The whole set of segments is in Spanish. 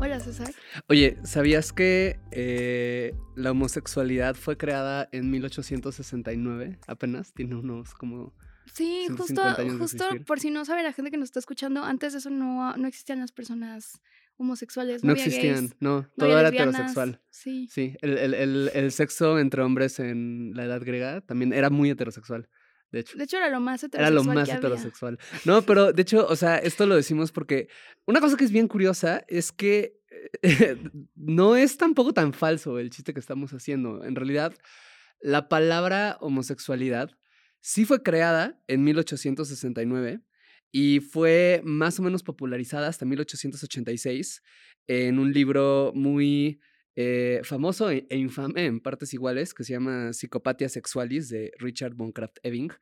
Hola César. Oye, ¿sabías que eh, la homosexualidad fue creada en 1869? Apenas, tiene unos como... Sí, 150 justo, justo por si no sabe la gente que nos está escuchando, antes de eso no, no existían las personas homosexuales. No, No existían, gays, no, no todo era heterosexual. Sí. Sí, el, el- el- el sexo entre hombres en la edad griega también era muy heterosexual, de hecho. De hecho, era lo más Era heterosexual. lo más que había. heterosexual. No, pero de hecho, o sea, esto lo decimos porque una cosa que es bien curiosa es que eh, no es tampoco tan falso el chiste que estamos haciendo. En realidad, la palabra homosexualidad sí fue creada en 1869 y fue más o menos popularizada hasta 1886 en un libro muy eh, famoso e e infame en partes iguales que se llama Psicopatia Sexualis de Richard von Krafft-Ebing,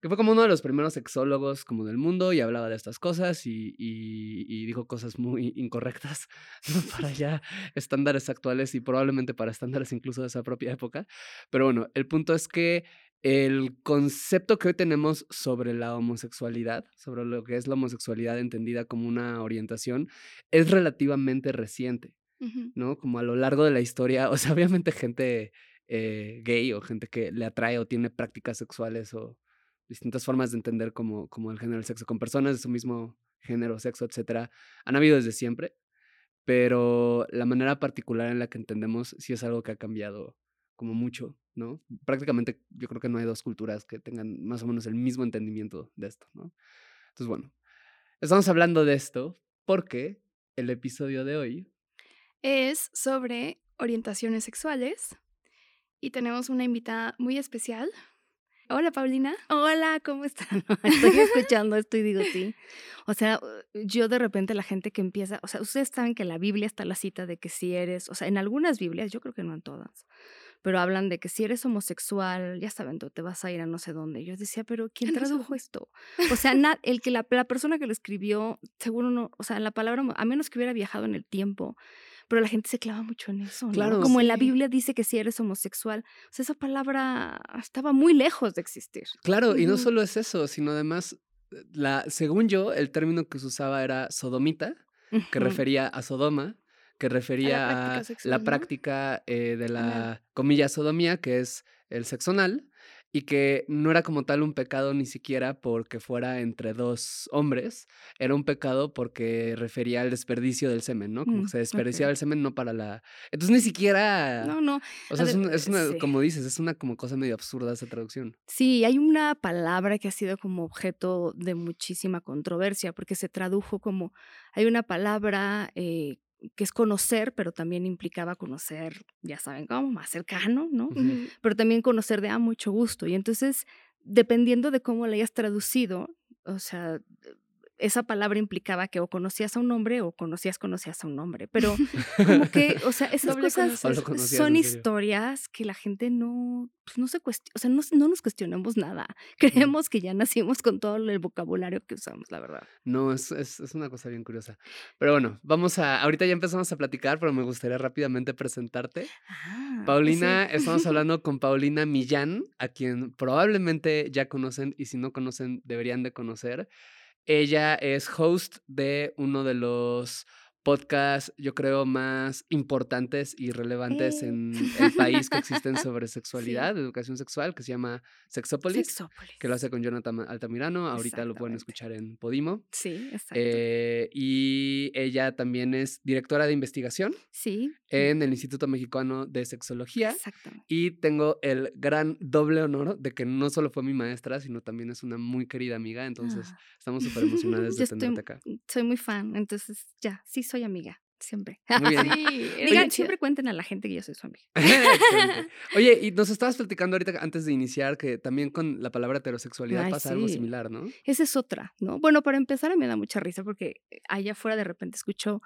que fue como uno de los primeros sexólogos como del mundo y hablaba de estas cosas y, y- dijo cosas muy incorrectas para ya estándares actuales y probablemente para estándares incluso de esa propia época. Pero bueno, el punto es que el concepto que hoy tenemos sobre la homosexualidad, sobre lo que es la homosexualidad entendida como una orientación, es relativamente reciente. ¿No? Como a lo largo de la historia, o sea, obviamente gente eh, gay o gente que le atrae o tiene prácticas sexuales o distintas formas de entender como, como el género del sexo con personas de su mismo género, sexo, etcétera, han habido desde siempre, pero la manera particular en la que entendemos sí es algo que ha cambiado como mucho, ¿no? Prácticamente yo creo que no hay dos culturas que tengan más o menos el mismo entendimiento de esto, ¿no? Entonces, bueno, estamos hablando de esto porque el episodio de hoy Es sobre orientaciones sexuales y tenemos una invitada muy especial. Hola, Paulina. Hola, ¿cómo están? Estoy escuchando esto y digo sí. O sea, yo de repente la gente que empieza, o sea, ustedes saben que en la Biblia está la cita de que si eres, o sea, en algunas Biblias, yo creo que no en todas, pero hablan de que si eres homosexual, ya saben, tú te vas a ir a no sé dónde. Yo decía, pero ¿quién tradujo esto? O sea, na- el que la, la persona que lo escribió, seguro no, o sea, la palabra, a menos que hubiera viajado en el tiempo, pero la gente se clava mucho en eso, ¿no? Claro. Como en la. Biblia dice que si eres homosexual, o sea, esa palabra estaba muy lejos de existir. Claro, y no solo es eso, sino además, eh, la, según yo, el término que se usaba era sodomita, que refería a Sodoma, que refería práctica a la ¿no? práctica eh, de la comilla sodomía, que es el sexo anal, y que no era como tal un pecado ni siquiera porque fuera entre dos hombres, era un pecado porque refería al desperdicio del semen, ¿no? Como Mm, que se desperdiciaba el semen no para la... Entonces ni siquiera... No, no. O sea, es, una, sí. como dices, es una como cosa medio absurda esa traducción. Sí, hay una palabra que ha sido como objeto de muchísima controversia porque se tradujo como, hay una palabra eh, que es conocer, pero también implicaba conocer, ya saben cómo, más cercano, ¿no? Pero también conocer de a mucho gusto. Y entonces, dependiendo de cómo la hayas traducido, o sea, esa palabra implicaba que o conocías a un hombre o conocías, conocías a un hombre. Pero como que, o sea, esas Doble cosas conocías, son historias que la gente no, pues no se cuestiona, o sea, no, no nos cuestionamos nada. Creemos que ya nacimos con todo el vocabulario que usamos, la verdad. No, es, es, es una cosa bien curiosa. Pero bueno, vamos a. Ahorita ya empezamos a platicar, pero me gustaría rápidamente presentarte. Ah, Paulina, estamos hablando con Paulina Millán, a quien probablemente ya conocen y si no conocen, deberían de conocer. Ella es host de uno de los podcasts, yo creo, más importantes y relevantes Eh. en el país que existen sobre sexualidad, educación sexual, que se llama Sexópolis, Sexópolis. que lo hace con Jonathan Altamirano. Ahorita lo pueden escuchar en Podimo. Sí, exacto. Eh, y ella también es directora de investigación sí. en el Instituto Mexicano de Sexología. Exactamente. Y tengo el gran doble honor de que no solo fue mi maestra, sino también es una muy querida amiga. Entonces, Ah. estamos súper emocionadas de tenerte acá. soy muy fan, entonces ya, sí soy amiga, siempre. Muy bien. Sí, Digan, siempre cuenten a la gente que yo soy su amiga. Oye, y nos estabas platicando ahorita antes de iniciar que también con la palabra heterosexualidad Ay, pasa algo similar, ¿no? Esa es otra, ¿no? Bueno, para empezar, me da mucha risa porque allá afuera de repente escucho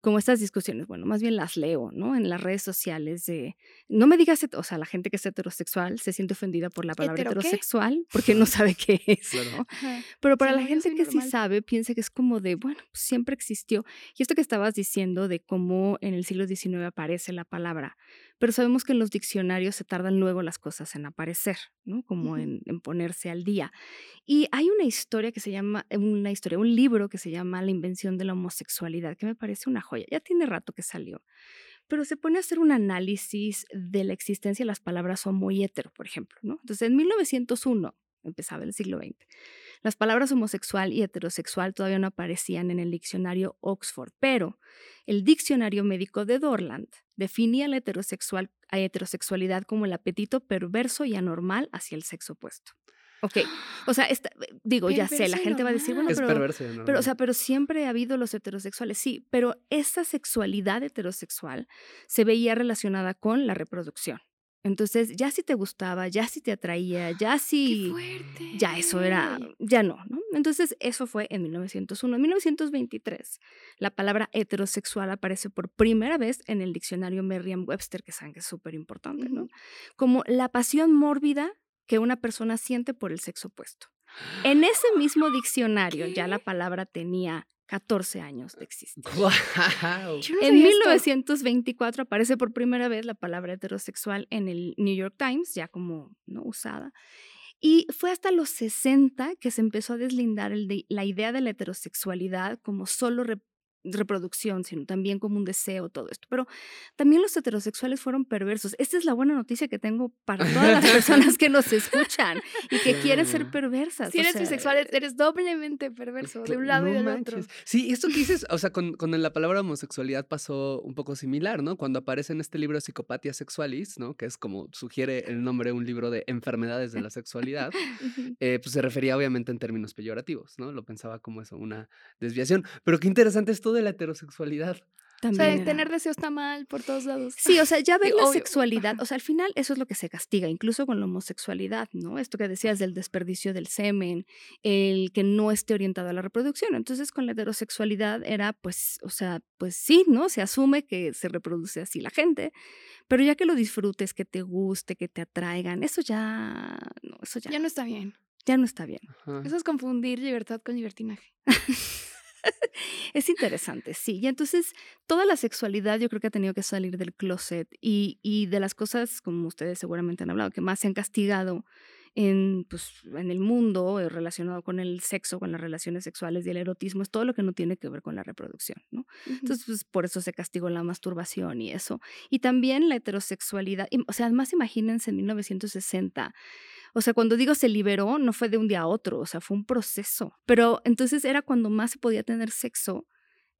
como estas discusiones, bueno, más bien las leo, ¿no? En las redes sociales de, no me digas, o sea, la gente que es heterosexual se siente ofendida por la palabra heterosexual porque no sabe qué es, ¿no? Pero para la gente que sí sabe, piensa que es como de, bueno, pues siempre existió. Y esto que estabas diciendo de cómo en el siglo XIX aparece la palabra, pero sabemos que en los diccionarios se tardan luego las cosas en aparecer, ¿no? Como en, en, ponerse al día. Y hay una historia que se llama, una historia, un libro que se llama La invención de la homosexualidad, que me parece una joya. Ya tiene rato que salió. Pero se pone a hacer un análisis de la existencia de las palabras homo y hetero, por ejemplo, ¿no? Entonces, en 1901, empezaba el siglo XX, las palabras homosexual y heterosexual todavía no aparecían en el diccionario Oxford, pero el diccionario médico de Dorland definía la heterosexual, a heterosexualidad como el apetito perverso y anormal hacia el sexo opuesto. Ok, o sea, digo, ya sé, la gente va a decir, bueno, pero, pero, o sea, pero siempre ha habido los heterosexuales, sí, pero esa sexualidad heterosexual se veía relacionada con la reproducción. Entonces, ya si te gustaba, ya si te atraía, ya si... Ya eso era, ya no, ¿no? Entonces, eso fue en 1901. En 1923, la palabra heterosexual aparece por primera vez en el diccionario Merriam-Webster, que saben que es súper importante, ¿no? Como la pasión mórbida que una persona siente por el sexo opuesto. En ese mismo diccionario ya la palabra tenía 14 años de existir. en 1924 aparece por primera vez la palabra heterosexual en el New York Times, ya como no usada. Y fue hasta los 60 que se empezó a deslindar la idea de la heterosexualidad como solo reproducción, sino también como un deseo, todo esto. Pero también los heterosexuales fueron perversos. Esta es la buena noticia que tengo para todas las personas que nos escuchan y que quieren ser perversas. Si eres bisexual, eres doblemente perverso, de un lado y del otro. Sí, esto que dices, o sea, con, con, la palabra homosexualidad pasó un poco similar, ¿no? Cuando aparece en este libro Psicopatia Sexualis, ¿no? Que es como sugiere el nombre, un libro de enfermedades de la sexualidad, eh, pues se refería obviamente en términos peyorativos, ¿no? Lo pensaba como eso, una desviación. Pero qué interesante esto de la heterosexualidad. También o sea, tener deseo está mal por todos lados. Sí, o sea, ya ven la sexualidad. O sea, al final eso es lo que se castiga, incluso con la homosexualidad, ¿no? Esto que decías del desperdicio del semen, el que no esté orientado a la reproducción. Entonces, con la heterosexualidad era, pues, o sea, pues sí, ¿no? Se asume que se reproduce así la gente, pero ya que lo disfrutes, que te guste, que te atraigan, eso ya, no, eso ya. Ya no está bien. Ya no está bien. Eso es confundir libertad con libertinaje. es interesante, sí. Y entonces toda la sexualidad yo creo que ha tenido que salir del closet y, y de las cosas, como ustedes seguramente han hablado, que más se han castigado en, pues, en el mundo eh, relacionado con el sexo, con las relaciones sexuales y el erotismo, es todo lo que no tiene que ver con la reproducción, ¿no? Entonces, pues, por eso se castigó la masturbación y eso. Y también la heterosexualidad, o sea, además imagínense en 1960 o sea, cuando digo se liberó, no fue de un día a otro, o sea, fue un proceso. Pero entonces era cuando más se podía tener sexo,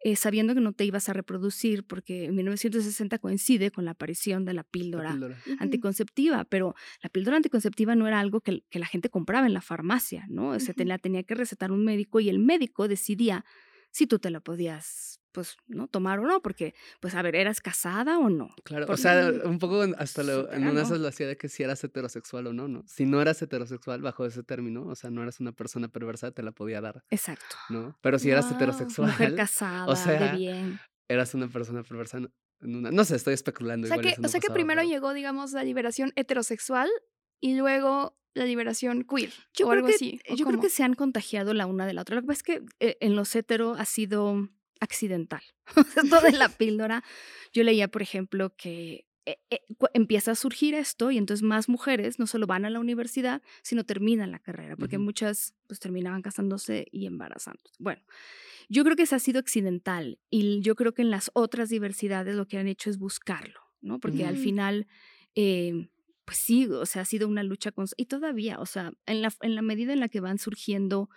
eh, sabiendo que no te ibas a reproducir, porque en 1960 coincide con la aparición de la píldora, anticonceptiva, pero la píldora anticonceptiva no era algo que, la gente compraba en la farmacia, ¿no? O sea, la tenía que recetar un médico y el médico decidía si tú te la podías pues, ¿no? Tomar o no, porque, pues, a ver, ¿eras casada o no? Claro, o sea, un poco hasta lo, en una de lo hacía de que si eras heterosexual o no, ¿no? Si no eras heterosexual bajo ese término, o sea, no eras una persona perversa, te la podía dar. Exacto. ¿No? Pero si eras heterosexual. Mujer casada, o sea, de bien. Eras una persona perversa. No, no sé, estoy especulando. O sea, que, o sea que primero llegó, digamos, la liberación heterosexual y luego la liberación queer yo o algo que, así. Yo creo que se han contagiado la una de la otra. Lo que pasa es que eh, en los hetero ha sido accidental. Esto de la píldora. Yo leía, por ejemplo, que eh, eh, empieza a surgir esto y entonces más mujeres no solo van a la universidad, sino terminan la carrera, porque muchas pues terminaban casándose y embarazando. Bueno, yo creo que eso ha sido accidental y yo creo que en las otras diversidades lo que han hecho es buscarlo, ¿no? Porque al final... Eh, pues sí, o sea, ha sido una lucha con... Y todavía, o sea, en la, en la medida en la que van surgiendo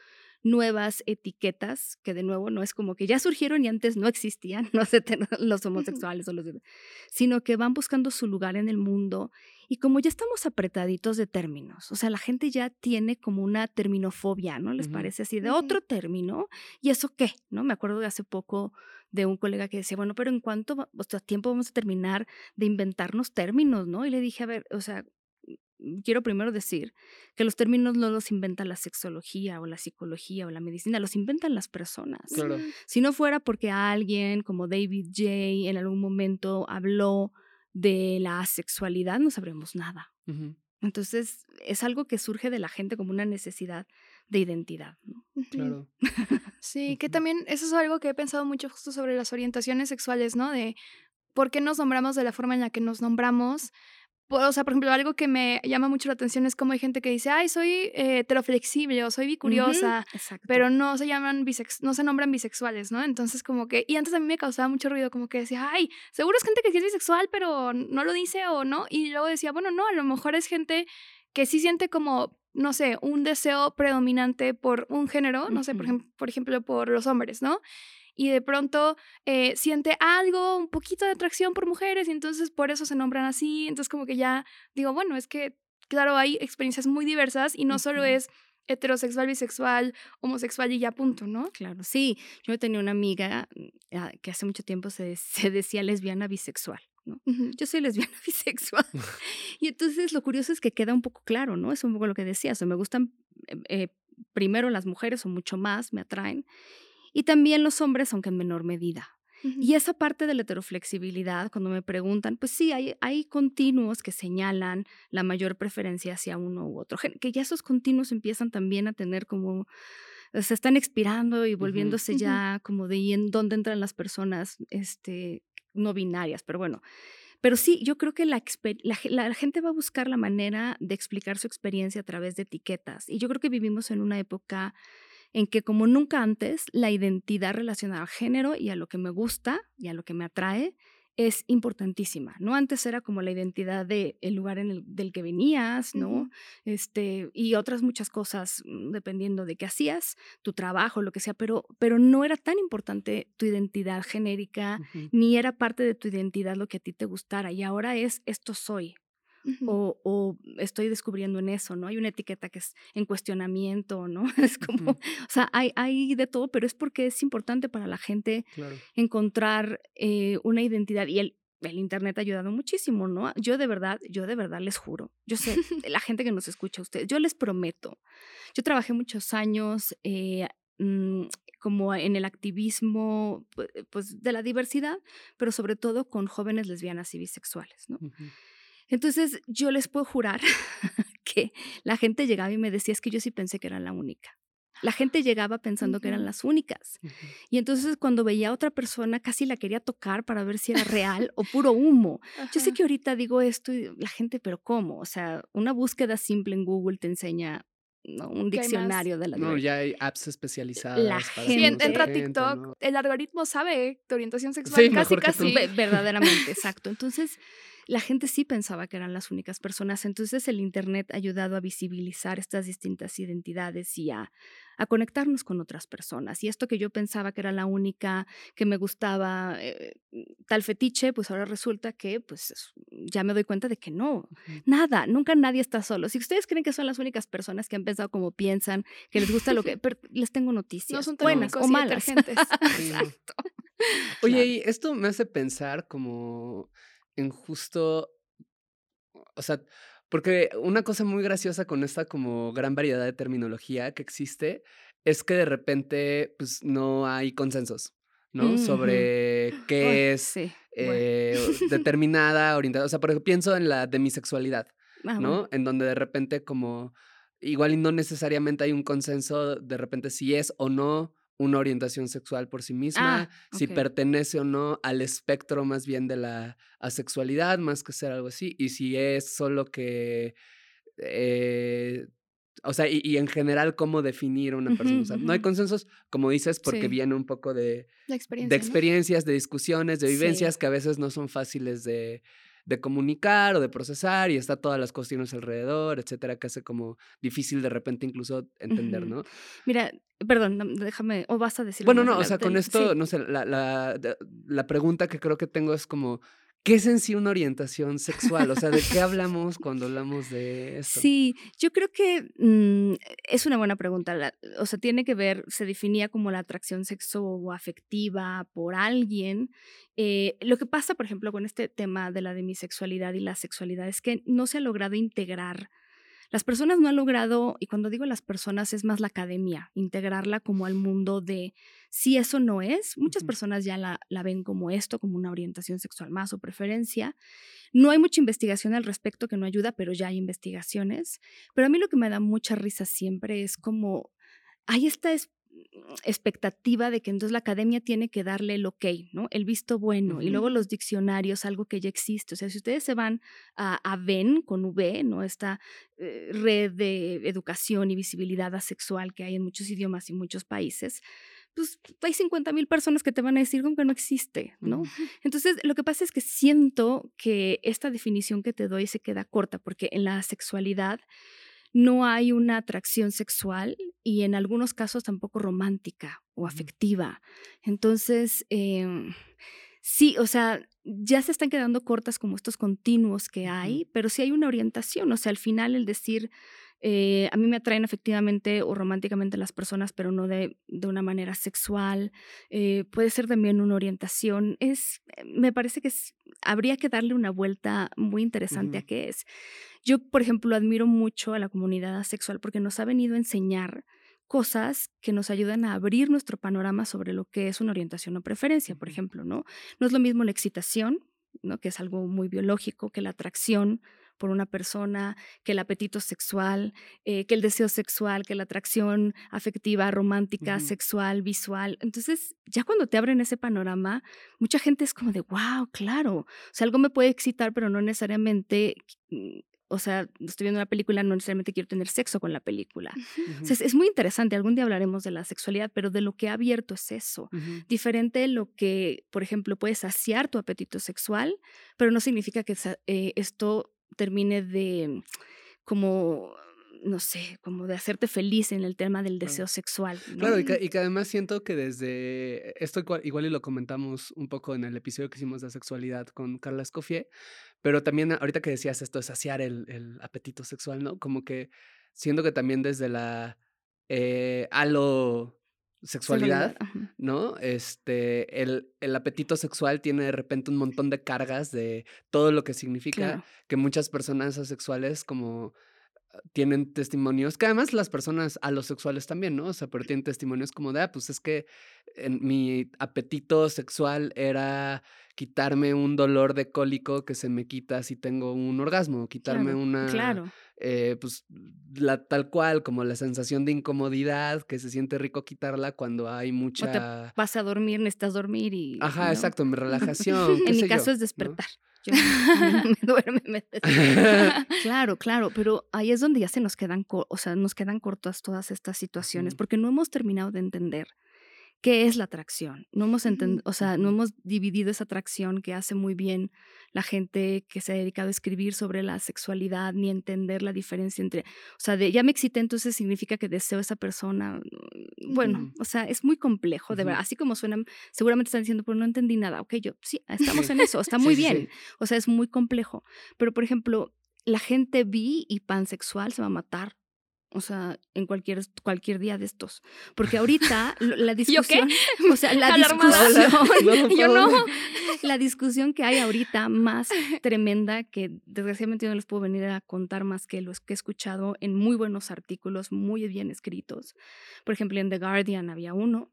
nuevas etiquetas, que de nuevo no es como que ya surgieron y antes no existían no sé, los homosexuales o los sino que van buscando su lugar en el mundo y como ya estamos apretaditos de términos, o sea, la gente ya tiene como una terminofobia, ¿no? Les parece así de otro término y eso qué, ¿no? Me acuerdo de hace poco de un colega que decía, bueno, pero ¿en cuánto o sea, tiempo vamos a terminar de inventarnos términos, ¿no? Y le dije, a ver, o sea, quiero primero decir que los términos no los inventa la sexología o la psicología o la medicina, los inventan las personas. Claro. Si no fuera porque alguien como David Jay en algún momento habló de la asexualidad, no sabremos nada. Ujú, Entonces, es algo que surge de la gente como una necesidad de identidad. ¿no? Claro. Sí, que también eso es algo que he pensado mucho justo sobre las orientaciones sexuales, ¿no? De por qué nos nombramos de la forma en la que nos nombramos. O sea, por ejemplo, algo que me llama mucho la atención es como hay gente que dice, ay, soy eh, heteroflexible o soy bicuriosa, pero no se llaman bisex no se nombran bisexuales, ¿no? Entonces, como que, y antes a mí me causaba mucho ruido, como que decía, ay, seguro es gente que sí es bisexual, pero no lo dice o no. Y luego decía, bueno, no, a lo mejor es gente que sí siente como, no sé, un deseo predominante por un género, no sé, por, Ujú. ejem- por ejemplo, por los hombres, ¿no? Y de pronto eh, siente algo, un poquito de atracción por mujeres, y entonces por eso se nombran así. Entonces, como que ya digo, bueno, es que, claro, hay experiencias muy diversas y no solo es heterosexual, bisexual, homosexual y ya punto, ¿no? Claro, sí. Yo tenía una amiga mm, ah, que hace mucho tiempo se, se decía lesbiana bisexual. Yo soy lesbiana bisexual. y entonces lo curioso es que queda un poco claro, ¿no? Es un poco lo que decías. O me gustan eh, eh, primero las mujeres o mucho más, me atraen. Y también los hombres, aunque en menor medida. Y esa parte de la heteroflexibilidad, cuando me preguntan, pues sí, hay, hay continuos que señalan la mayor preferencia hacia uno u otro, que ya esos continuos empiezan también a tener como, eh, se están expirando y volviéndose ya como de ahí en dónde entran las personas este, no binarias, pero bueno. Pero sí, yo creo que la, la gente va a buscar la manera de explicar su experiencia a través de etiquetas. Y yo creo que vivimos en una época en que como nunca antes la identidad relacionada al género y a lo que me gusta y a lo que me atrae es importantísima, ¿no? Antes era como la identidad del el lugar en el, del que venías, ¿no? Este, y otras muchas cosas, mm, dependiendo de qué hacías, tu trabajo, lo que sea, pero, pero no era tan importante tu identidad genérica, ni era parte de tu identidad lo que a ti te gustara, y ahora es esto soy, O, o estoy descubriendo en eso, ¿no? Hay una etiqueta que es en cuestionamiento, ¿no? Es como, Ujú. o sea, hay, hay de todo, pero es porque es importante para la gente Claro. encontrar eh, una identidad y el, el Internet ha ayudado muchísimo, ¿no? Yo de verdad, yo de verdad les juro, yo sé, la gente que nos escucha a ustedes, yo les prometo, yo trabajé muchos años eh, mm, como en el activismo pu- pues, de la diversidad, pero sobre todo con jóvenes lesbianas y bisexuales, ¿no? Ujú. Entonces, yo les puedo jurar que la gente llegaba y me decía, es que yo sí pensé que era la única. La gente llegaba pensando que eran las únicas. Y entonces cuando veía a otra persona, casi la quería tocar para ver si era real o puro humo. Yo sé que ahorita digo esto y la gente, pero ¿cómo? O sea, una búsqueda simple en Google te enseña ¿no? un diccionario de la No, ya hay apps especializadas. La para gente- entra a TikTok, ¿no? el algoritmo sabe tu orientación sexual Sí, casi, casi. Ve- verdaderamente, exacto. Entonces, la gente sí pensaba que eran las únicas personas. Entonces, el Internet ha ayudado a visibilizar estas distintas identidades y a, a conectarnos con otras personas. Y esto que yo pensaba que era la única que me gustaba eh, tal fetiche, pues ahora resulta que pues es- ya me doy cuenta de que no. Nada, nunca nadie está solo. Si ustedes creen que son las únicas personas que han pensado como piensan, que les gusta lo que... pero les tengo noticias. No son tan buenas o malas. Exacto. Oye, Claro. y esto me hace pensar como en justo, o sea, porque una cosa muy graciosa con esta como gran variedad de terminología que existe es que de repente pues no hay consensos, ¿no? Ujú. Sobre qué Uy, es sí, bueno. eh, determinada orientación. O sea, por ejemplo, pienso en la demisexualidad, Ah, ¿no? En donde de repente como igual y no necesariamente hay un consenso de repente si es o no una orientación sexual por sí misma, Ah, si pertenece o no al espectro más bien de la asexualidad, más que ser algo así, y si es solo que, eh, o sea, y, y en general cómo definir a una persona. O sea, no hay consensos, como dices, porque Sí. viene un poco de, de experiencias, de discusiones, de Sí. vivencias que a veces no son fáciles de, de comunicar o de procesar y está todas las cuestiones alrededor, etcétera, que hace como difícil de repente incluso entender. ¿no? Mira, perdón, no, déjame, o vas a decir Bueno, no, o sea, con esto, sí. no sé, la, la, la pregunta que creo que tengo es como, ¿Qué es en sí una orientación sexual? O sea, ¿de qué hablamos cuando hablamos de esto? Sí, yo creo que mm, es una buena pregunta. o sea, tiene que ver, se definía como la atracción sexo-afectiva por alguien. Eh, lo que pasa, por ejemplo, con este tema de la demisexualidad y la sexualidad es que no se ha logrado integrar las personas no han logrado, y cuando digo las personas es más la academia, integrarla como al mundo de si eso no es. Muchas personas ya la, la ven como esto, como una orientación sexual más o preferencia. No hay mucha investigación al respecto que no ayuda, pero ya hay investigaciones. Pero a mí lo que me da mucha risa siempre es como hay esta expectativa de que entonces la academia tiene que darle el ok, ¿no? El visto bueno y luego los diccionarios, algo que ya existe. O sea, si ustedes se van a, a VEN con V, ¿no? Esta eh, red de educación y visibilidad asexual que hay en muchos idiomas y muchos países, pues hay 50 mil personas que te van a decir como que no existe, ¿no? Entonces, lo que pasa es que siento que esta definición que te doy se queda corta porque en la sexualidad no hay una atracción sexual y en algunos casos tampoco romántica o afectiva. Entonces, em, sí, o sea, ya se están quedando cortas como estos continuos que hay, pero sí hay una orientación, o sea, al final el decir, eh, a mí me atraen efectivamente o románticamente las personas, pero no de, de una manera sexual. Eh, puede ser también una orientación. Es, me parece que habría que darle una vuelta muy interesante a qué es. Yo, por ejemplo, admiro mucho a la comunidad sexual porque nos ha venido a enseñar cosas que nos ayudan a abrir nuestro panorama sobre lo que es una orientación o preferencia, por ejemplo, ¿no? No es lo mismo la excitación, ¿no? que es algo muy biológico, que la atracción por una persona, que el apetito sexual, eh, que el deseo sexual, que la atracción afectiva, romántica, sexual, visual. Entonces, ya cuando te abren ese panorama, mucha gente es como de, wow, claro, o sea, algo me puede excitar, pero no necesariamente mm, o sea, estoy viendo una película, no necesariamente quiero tener sexo con la película. es, muy interesante, algún día hablaremos de la sexualidad, pero de lo que ha abierto es eso. Diferente de lo que, por ejemplo, puede saciar tu apetito sexual, pero no significa que eh, esto termine de como no sé, como de hacerte feliz en el tema del deseo sexual. Claro, y que, además siento que desde esto igual, y lo comentamos un poco en el episodio que hicimos de sexualidad con Carla Escoffier, pero también ahorita que decías esto de saciar el, el apetito sexual, ¿no? Como que siento que también desde la eh, alo sexualidad, ¿no? Este, el, el, apetito sexual tiene de repente un montón de cargas de todo lo que significa que muchas personas asexuales como tienen testimonios, que además las personas alosexuales también, ¿no? O sea, pero tienen testimonios como de, ah, pues es que en mi apetito sexual era quitarme un dolor de cólico que se me quita si tengo un orgasmo, quitarme una, claro. Eh, pues la tal cual, como la sensación de incomodidad que se siente rico quitarla cuando hay mucha... O te vas a dormir, necesitas dormir y... Ajá, exacto, mi relajación. en mi caso es despertar. Yo me duerme, me claro, claro, pero ahí es donde ya se nos quedan, o sea, nos quedan cortas todas estas situaciones, porque no hemos terminado de entender qué es la atracción. No hemos o sea, no hemos dividido esa atracción que hace muy bien la gente que se ha dedicado a escribir sobre la sexualidad, ni entender la diferencia entre, o sea, de ya me excité, entonces significa que deseo a esa persona. Mm, bueno, o sea, es muy complejo, de verdad. Así como suenan, seguramente están diciendo, pero no entendí nada. Ok, yo sí, estamos en eso, está muy bien. O sea, es muy complejo. Pero, por ejemplo, la gente bi y pansexual se va a matar o sea, en cualquier, cualquier día de estos. Porque ahorita la discusión. O sea, la discusión. yo no. La discusión que hay ahorita más tremenda, que desgraciadamente no les puedo venir a contar más que los que he escuchado en muy buenos artículos, muy bien escritos. Por ejemplo, en The Guardian había uno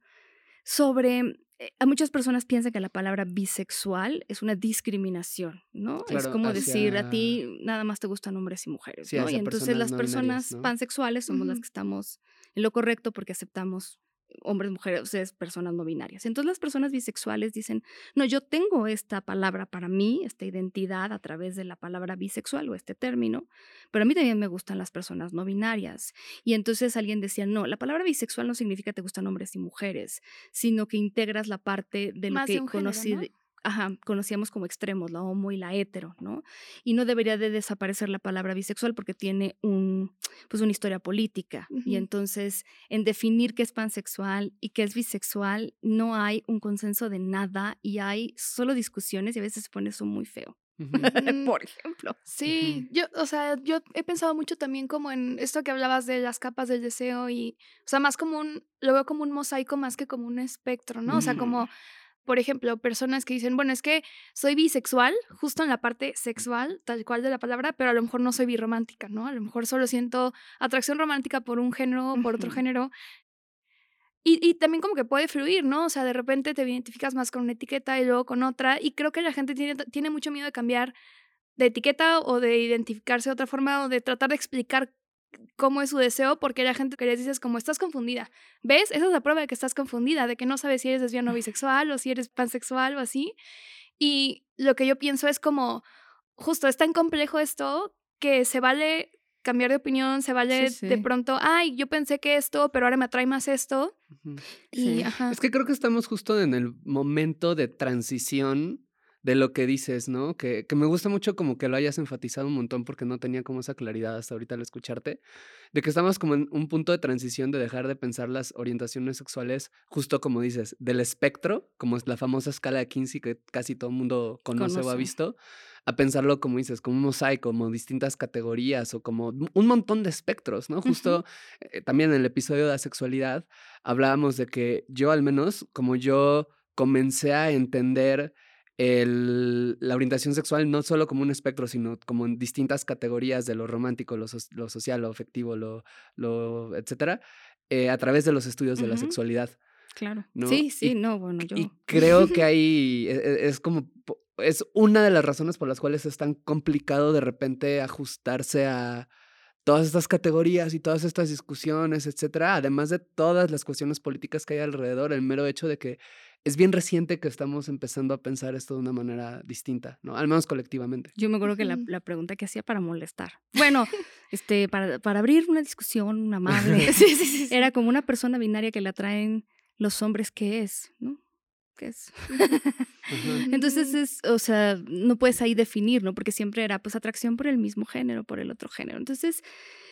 sobre eh, a muchas personas piensan que la palabra bisexual es una discriminación, ¿no? es como decir a ti nada más te gustan hombres y mujeres, ¿no? Y entonces las personas pansexuales somos las que estamos en lo correcto porque aceptamos hombres, mujeres, ustedes personas no binarias. Entonces las personas bisexuales dicen, no, yo tengo esta palabra para mí, esta identidad a través de la palabra bisexual o este término, pero a mí también me gustan las personas no binarias. Y entonces alguien decía, no, la palabra bisexual no significa que te gustan hombres y mujeres, sino que integras la parte de lo que conocí. Ajá, conocíamos como extremos, la homo y la hetero, ¿no? Y no debería de desaparecer la palabra bisexual porque tiene un, pues una historia política. Y Ujú. entonces, en definir qué es pansexual y qué es bisexual, no hay un consenso de nada y hay solo discusiones y a veces se pone eso muy feo. Mm, Por ejemplo. Sí, yo, o sea, yo he pensado mucho también como en esto que hablabas de las capas del deseo y, o sea, más como un, lo veo como un mosaico más que como un espectro, ¿no? O sea, Mm. como, por ejemplo, personas que dicen, bueno, es que soy bisexual, justo en la parte sexual, tal cual de la palabra, pero a lo mejor no soy birromántica, ¿no? A lo mejor solo siento atracción romántica por un género o por otro género. Y, y también como que puede fluir, ¿no? O sea, de repente te identificas más con una etiqueta y luego con otra. Y creo que la gente tiene, tiene mucho miedo de cambiar de etiqueta o de identificarse de otra forma o de tratar de explicar cómo es su deseo porque la gente que les dices como estás confundida. ¿Ves? Esa es la prueba de que estás confundida, de que no sabes si eres lesbiano o bisexual o si eres pansexual o así. Y lo que yo pienso es como, justo es tan complejo esto que se vale cambiar de opinión, se vale Sí, de pronto, ay, yo pensé que esto, pero ahora me atrae más esto. Y, Sí. ajá. Es que creo que estamos justo en el momento de transición de lo que dices, ¿no? Que, que me gusta mucho como que lo hayas enfatizado un montón porque no tenía como esa claridad hasta ahorita al escucharte, de que estamos como en un punto de transición de dejar de pensar las orientaciones sexuales, justo como dices, del espectro, como es la famosa escala de Kinsey que casi todo el mundo conoce, o ha visto, a pensarlo como dices, como un mosaico, como distintas categorías o como un montón de espectros, ¿no? Justo eh, también en el episodio de la sexualidad hablábamos de que yo al menos, como yo comencé a entender el- la orientación sexual no solo como un espectro, sino como en distintas categorías de lo romántico, lo, so- lo social, lo afectivo, lo, lo etcétera, eh, a través de los estudios de la sexualidad. Claro. ¿no? Sí, Y- sí, no, bueno, yo. Y creo que hay, e- e- es como, es una de las razones por las cuales es tan complicado de repente ajustarse a todas estas categorías y todas estas discusiones, etcétera, además de todas las cuestiones políticas que hay alrededor, el mero hecho de que es bien reciente que estamos empezando a pensar esto de una manera distinta, ¿no? Al menos colectivamente. Yo me acuerdo que la, la pregunta que hacía para molestar. Bueno, este, para, para abrir una discusión, una amable. Sí, sí, sí, sí. Era como una persona binaria que le atraen los hombres, ¿qué es? ¿No? ¿Qué es? Entonces es, o sea, no puedes ahí definir, ¿no? Porque siempre era pues atracción por el mismo género, por el otro género. Entonces,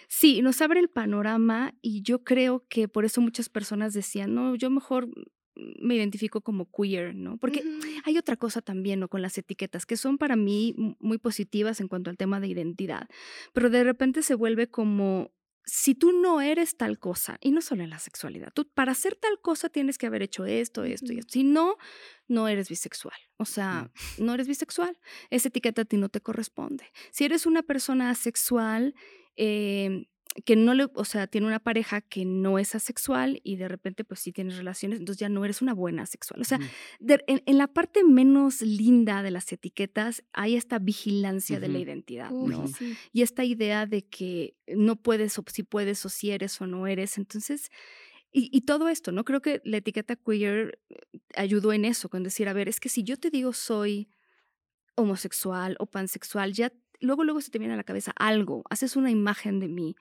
sí, nos abre el panorama y yo creo que por eso muchas personas decían, no, yo mejor me identifico como queer, ¿no? Porque Ujú. hay otra cosa también, ¿no? Con las etiquetas, que son para mí muy positivas en cuanto al tema de identidad, pero de repente se vuelve como, si tú no eres tal cosa, y no solo en la sexualidad, tú para hacer tal cosa tienes que haber hecho esto, esto y Ujú. esto. Si no, no eres bisexual. O sea, no eres bisexual. Esa etiqueta a ti no te corresponde. Si eres una persona asexual, eh, que no le, o sea, tiene una pareja que no es asexual y de repente pues sí tienes relaciones, entonces ya no eres una buena asexual. O sea, de- en, en la parte menos linda de las etiquetas hay esta vigilancia de la identidad, Uy, ¿no? sí. Y esta idea de que no puedes o si puedes o si eres o no eres. Entonces, y, y todo esto, ¿no? Creo que la etiqueta queer eh, ayudó en eso, con decir, a ver, es que si yo te digo soy homosexual o pansexual, ya luego, luego se te viene a la cabeza algo, haces una imagen de mí.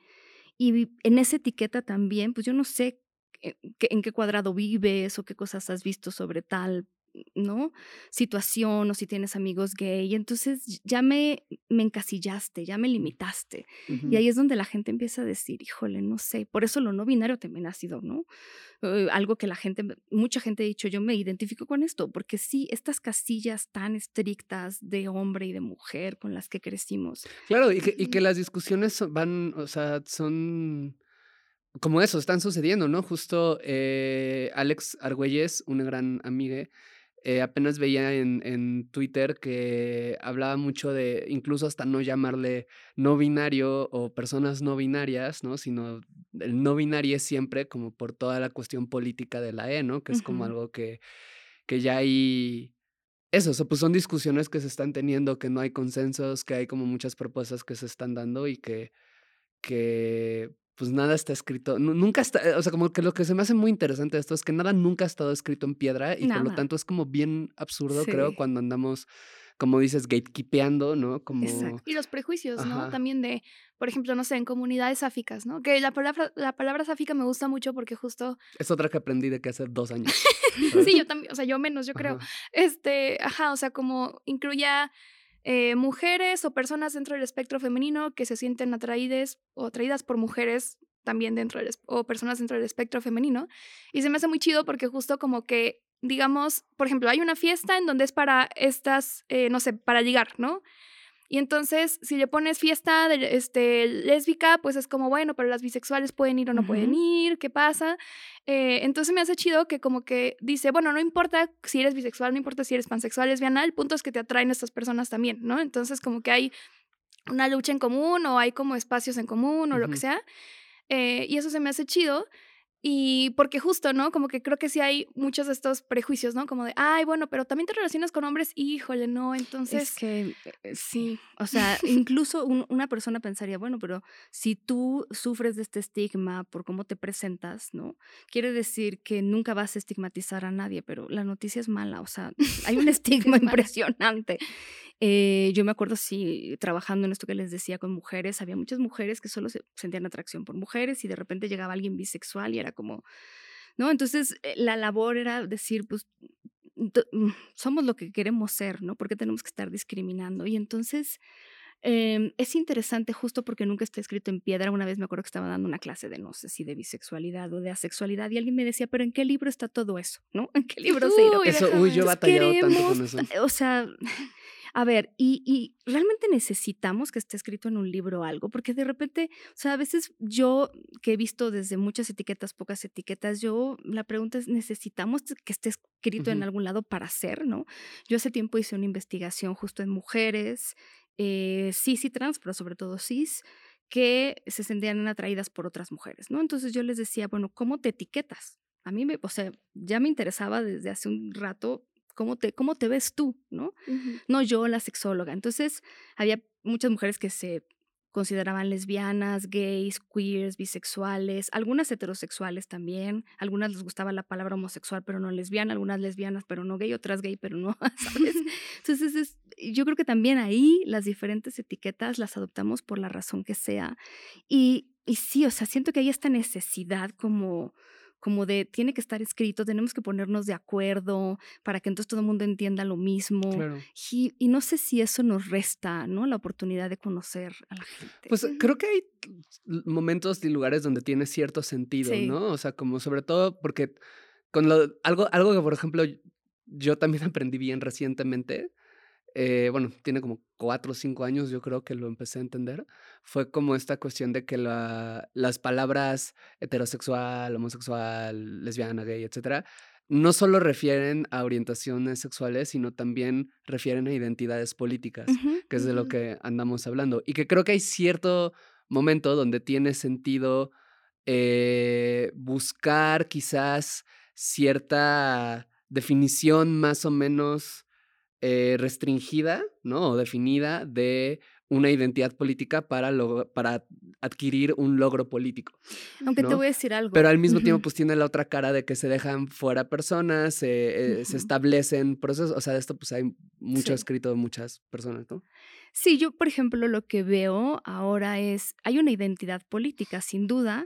Y en esa etiqueta también, pues yo no sé eh, en qué cuadrado vives o qué cosas has visto sobre tal, ¿no? Situación o si tienes amigos gay. Y entonces ya me, me encasillaste, ya me limitaste. Y ahí es donde la gente empieza a decir, híjole, no sé. Por eso lo no binario también ha sido, ¿no? Eh, algo que la gente, mucha gente ha dicho, yo me identifico con esto, porque sí, estas casillas tan estrictas de hombre y de mujer con las que crecimos. Claro, y que, y que Ujú. las discusiones van, o sea, son como eso, están sucediendo, ¿no? Justo eh, Alex Argüelles, una gran amiga, eh, apenas veía en, en Twitter que hablaba mucho de incluso hasta no llamarle no binario o personas no binarias, ¿no? Sino el no binario es siempre como por toda la cuestión política de la E, ¿no? Que es como algo que, que ya hay eso, o sea, pues son discusiones que se están teniendo, que no hay consensos, que hay como muchas propuestas que se están dando y que, que pues nada está escrito, nu- nunca está, o sea, como que lo que se me hace muy interesante de esto es que nada nunca ha estado escrito en piedra y por lo tanto es como bien absurdo, creo, cuando andamos como dices, gatekeepeando, ¿no? Como... Exacto. Y los prejuicios, ¿no? También de, por ejemplo, no sé, en comunidades sáficas, ¿no? Que la palabra, la palabra sáfica me gusta mucho porque justo, Es otra que aprendí de que hace dos años. sí, yo también, o sea, yo menos, yo creo. Ajá. Este, ajá, o sea, como incluya eh, mujeres o personas dentro del espectro femenino que se sienten atraídas o atraídas por mujeres también dentro del, o personas dentro del espectro femenino. Y se me hace muy chido porque justo como que, digamos, por ejemplo, hay una fiesta en donde es para estas, eh, no sé, para ligar, ¿no? Y entonces, si le pones fiesta de, este, lésbica, pues es como, bueno, pero las bisexuales pueden ir o no pueden ir, ¿qué pasa? Eh, entonces me hace chido que como que dice, bueno, no importa si eres bisexual, no importa si eres pansexual, lesbiana, el punto es que te atraen estas personas también, ¿no? Entonces como que hay una lucha en común o hay como espacios en común o lo que sea. eh, y eso se me hace chido. Y porque justo, ¿no? Como que creo que sí hay muchos de estos prejuicios, ¿no? Como de, ay, bueno, pero también te relacionas con hombres, híjole, no, entonces... Es que, eh, sí. o sea, incluso un- una persona pensaría, bueno, pero si tú sufres de este estigma por cómo te presentas, ¿no? Quiere decir que nunca vas a estigmatizar a nadie, pero la noticia es mala, o sea, hay un estigma Es impresionante. Eh, yo me acuerdo, sí, trabajando en esto que les decía con mujeres, había muchas mujeres que solo se sentían atracción por mujeres y de repente llegaba alguien bisexual y era como, ¿no? Entonces, eh, la labor era decir, pues, mm, somos lo que queremos ser, ¿no? ¿Por qué tenemos que estar discriminando? Y entonces, em, es interesante justo porque nunca está escrito en piedra. Una vez me acuerdo que estaba dando una clase de, no sé si de bisexualidad o de asexualidad y alguien me decía, pero ¿en qué libro está todo eso? ¿No? ¿En qué libro se irá? Eso, uy, yo he batallado tanto Queremos, con eso. o sea, a ver, y, y realmente necesitamos que esté escrito en un libro algo, porque de repente, o sea, a veces yo que he visto desde muchas etiquetas, pocas etiquetas, yo la pregunta es, ¿necesitamos que esté escrito en algún lado para ser, no? Yo hace tiempo hice una investigación justo en mujeres, eh, cis y trans, pero sobre todo cis, que se sentían atraídas por otras mujeres, ¿no? Entonces yo les decía, bueno, ¿cómo te etiquetas? A mí, me, o sea, ya me interesaba desde hace un rato cómo te, cómo te ves tú, ¿no? No yo, la sexóloga. Entonces, había muchas mujeres que se consideraban lesbianas, gays, queers, bisexuales, algunas heterosexuales también, algunas les gustaba la palabra homosexual pero no lesbiana, algunas lesbianas pero no gay, otras gay pero no, ¿sabes? Entonces, es- yo creo que también ahí las diferentes etiquetas las adoptamos por la razón que sea. Y, y sí, o sea, siento que hay esta necesidad como como de tiene que estar escrito, tenemos que ponernos de acuerdo para que entonces todo el mundo entienda lo mismo. Claro. Y, y no sé si eso nos resta, ¿no? La oportunidad de conocer a la gente. Pues creo que hay momentos y lugares donde tiene cierto sentido, Sí. ¿no? O sea, como sobre todo porque con lo, algo, algo que, por ejemplo, yo también aprendí bien recientemente, eh, bueno, tiene como cuatro o cinco años, yo creo que lo empecé a entender, fue como esta cuestión de que la- las palabras heterosexual, homosexual, lesbiana, gay, etcétera, no solo refieren a orientaciones sexuales, sino también refieren a identidades políticas que es de lo que andamos hablando. Y que creo que hay cierto momento donde tiene sentido eh, buscar quizás cierta definición más o menos eh, restringida, ¿no? O definida de una identidad política para, lo- para adquirir un logro político. Aunque te voy a decir algo. Pero al mismo tiempo, pues tiene la otra cara de que se dejan fuera personas, se, eh, se establecen procesos. O sea, de esto pues hay mucho Sí. escrito de muchas personas, ¿no? Sí, yo, por ejemplo, lo que veo ahora es, hay una identidad política, sin duda,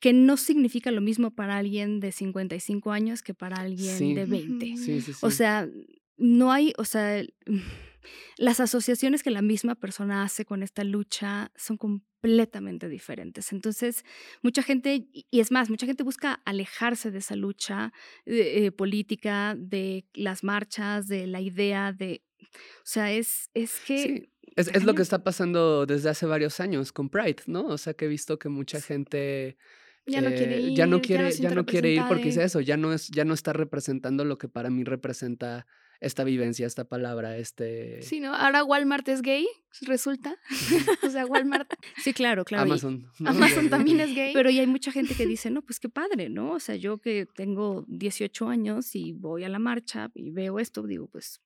que no significa lo mismo para alguien de 55 años que para alguien Sí. de 20. Ujú. Sí, sí, sí. O sea, no hay, o sea, las asociaciones que la misma persona hace con esta lucha son completamente diferentes. Entonces, mucha gente, y es más, mucha gente busca alejarse de esa lucha eh, eh, política, de las marchas, de la idea de, o sea, es, es que... Sí, Es, es lo que está pasando desde hace varios años con Pride, ¿no? O sea, que he visto que mucha gente Ya no quiere eh, ir, ya no quiere, ya no quiere ir porque dice eso, ya no es, ya no está representando lo que para mí representa esta vivencia, esta palabra, este Sí, ¿no? Ahora Walmart es gay, resulta. o sea, Walmart, Sí, claro, claro. Amazon. ¿no? Amazon Ya- también es gay. Pero y hay mucha gente que dice, no, pues qué padre, ¿no? O sea, yo que tengo 18 años y voy a la marcha y veo esto, digo, pues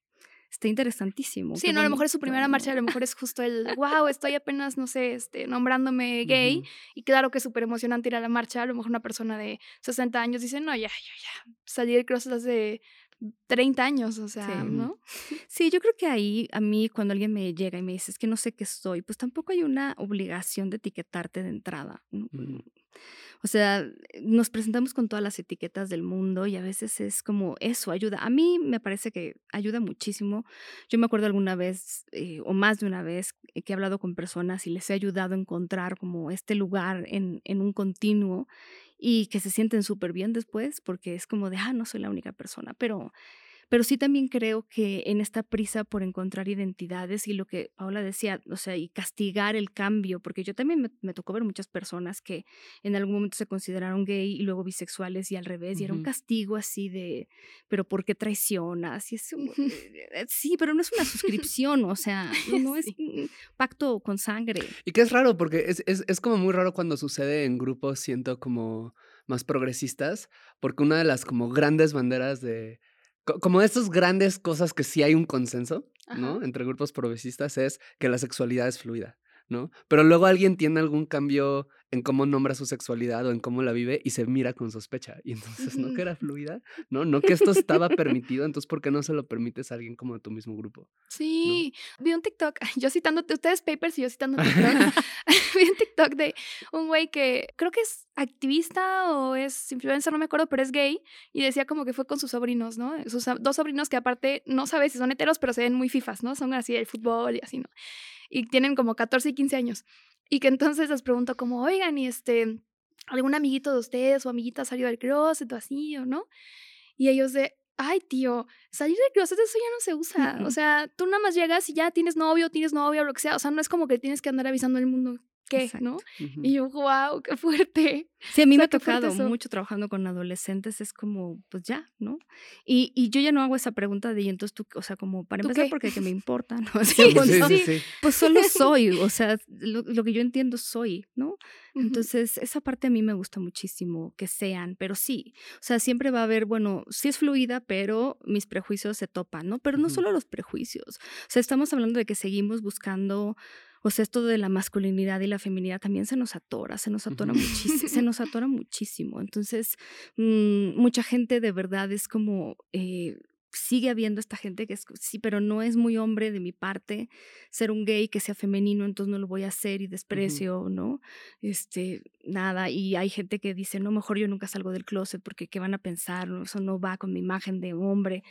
está interesantísimo. Sí, no, a lo mejor es su primera marcha, a lo mejor es justo el, wow, estoy apenas, no sé, este, nombrándome gay. Ujú. Y claro que es súper emocionante ir a la marcha. A lo mejor una persona de 60 años dice, no, ya, yo ya salí del closet hace 30 años, o sea, Sí. ¿no? Sí, yo creo que ahí a mí cuando alguien me llega y me dice es que no sé qué soy, pues tampoco hay una obligación de etiquetarte de entrada. O sea, nos presentamos con todas las etiquetas del mundo y a veces es como eso, ayuda. A mí me parece que ayuda muchísimo. Yo me acuerdo alguna vez eh, o más de una vez que he hablado con personas y les he ayudado a encontrar como este lugar en, en un continuo y que se sienten súper bien después porque es como de, ah, no soy la única persona, pero pero sí también creo que en esta prisa por encontrar identidades y lo que Paula decía, o sea, y castigar el cambio, porque yo también me, tocó ver muchas personas que en algún momento se consideraron gay y luego bisexuales y al revés, y era un castigo así de, pero ¿por qué traicionas? Y es, eh, sí, pero no es una suscripción, o sea, no, es un pacto con sangre. Y que es raro, porque es, es, es como muy raro cuando sucede en grupos, siento como más progresistas, porque una de las como grandes banderas de como estas grandes cosas que sí hay un consenso, ¿no? Entre grupos progresistas es que la sexualidad es fluida. ¿No? Pero luego alguien tiene algún cambio en cómo nombra su sexualidad o en cómo la vive y se mira con sospecha. Y entonces, ¿no que era fluida? ¿No? No que esto estaba permitido, entonces, ¿por qué no se lo permites a alguien como de tu mismo grupo? Sí, vi un TikTok, yo citándote, ustedes papers y yo citando TikTok, vi un TikTok de un güey que creo que es activista o es influencer, no me acuerdo, pero es gay y decía como que fue con sus sobrinos, ¿no? Sus dos sobrinos que aparte no sabes si son heteros, pero se ven muy fifas, ¿no? Son así del fútbol y así, ¿no? Y tienen como 14 y 15 años. Y que entonces les pregunto como, oigan, y este, algún amiguito de ustedes o amiguita salió del closet o así, o no. Y ellos de, ay, tío, salir del closet eso ya no se usa. O sea, tú nada más llegas y ya tienes novio, tienes novia o lo que sea. O sea, no es como que tienes que andar avisando al mundo qué, ¿no? Y yo, wow, qué fuerte. Sí, a mí me ha tocado mucho trabajando con adolescentes, es como, pues ya, ¿no? Y, y, yo ya no hago esa pregunta de, y entonces tú, o sea, como para empezar, porque que me importa, ¿no? Sí, sí, sí, Pues solo soy, o sea, lo, lo, que yo entiendo soy, ¿no? Entonces, esa parte a mí me gusta muchísimo que sean, pero sí, o sea, siempre va a haber, bueno, sí es fluida, pero mis prejuicios se topan, ¿no? Pero no solo los prejuicios, o sea, estamos hablando de que seguimos buscando o sea, esto de la masculinidad y la feminidad también se nos atora, se nos atora muchísimo, se nos atora muchísimo. Entonces, mm, mucha gente de verdad es como, eh, sigue habiendo esta gente que es, sí, pero no es muy hombre de mi parte ser un gay que sea femenino, entonces no lo voy a hacer y desprecio, ¿no? Este, nada, y hay gente que dice, no, mejor yo nunca salgo del closet porque qué van a pensar, eso no va con mi imagen de hombre